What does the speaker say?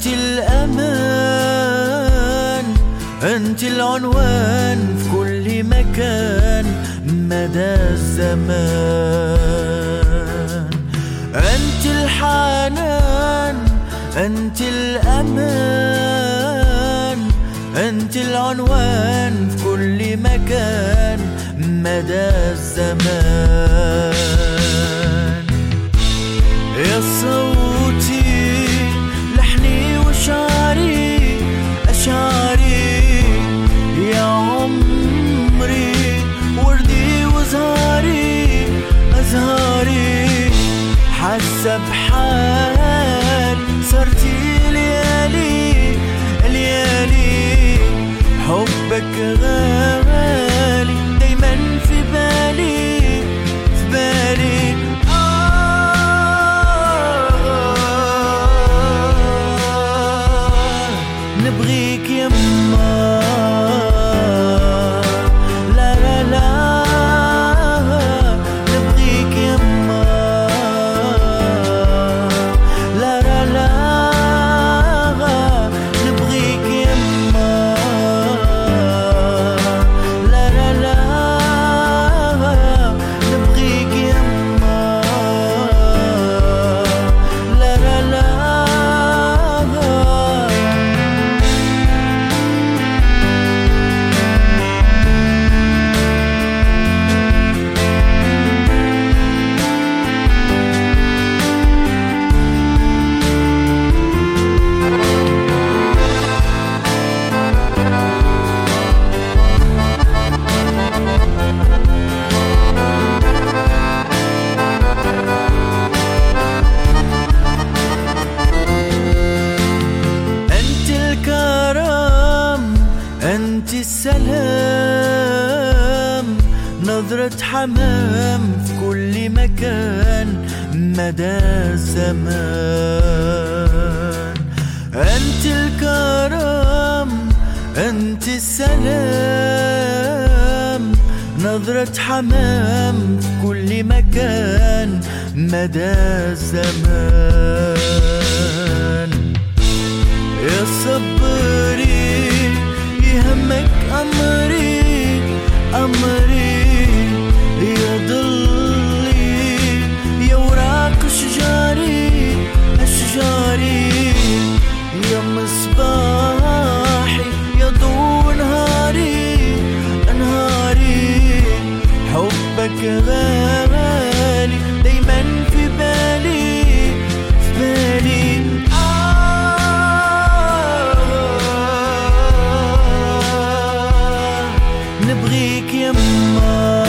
أنت الأمان أنت العنوان في كل مكان مدى الزمان. أنت الحنان أنت الأمان أنت العنوان في كل مكان مدى الزمان. حسب حال صرتي ليالي ليالي. حبك غالي دايما في بالي في بالي. آه نبغيك يما نظرة حمام في كل مكان مدى الزمان أنت الكرم أنت السلام. نظرة حمام في كل مكان مدى الزمان يا صبري يهمك أمري أمري صباحي يضوء نهاري أنهاري حبك غالي دايما في بالي في بالي. آه، نبغيك يما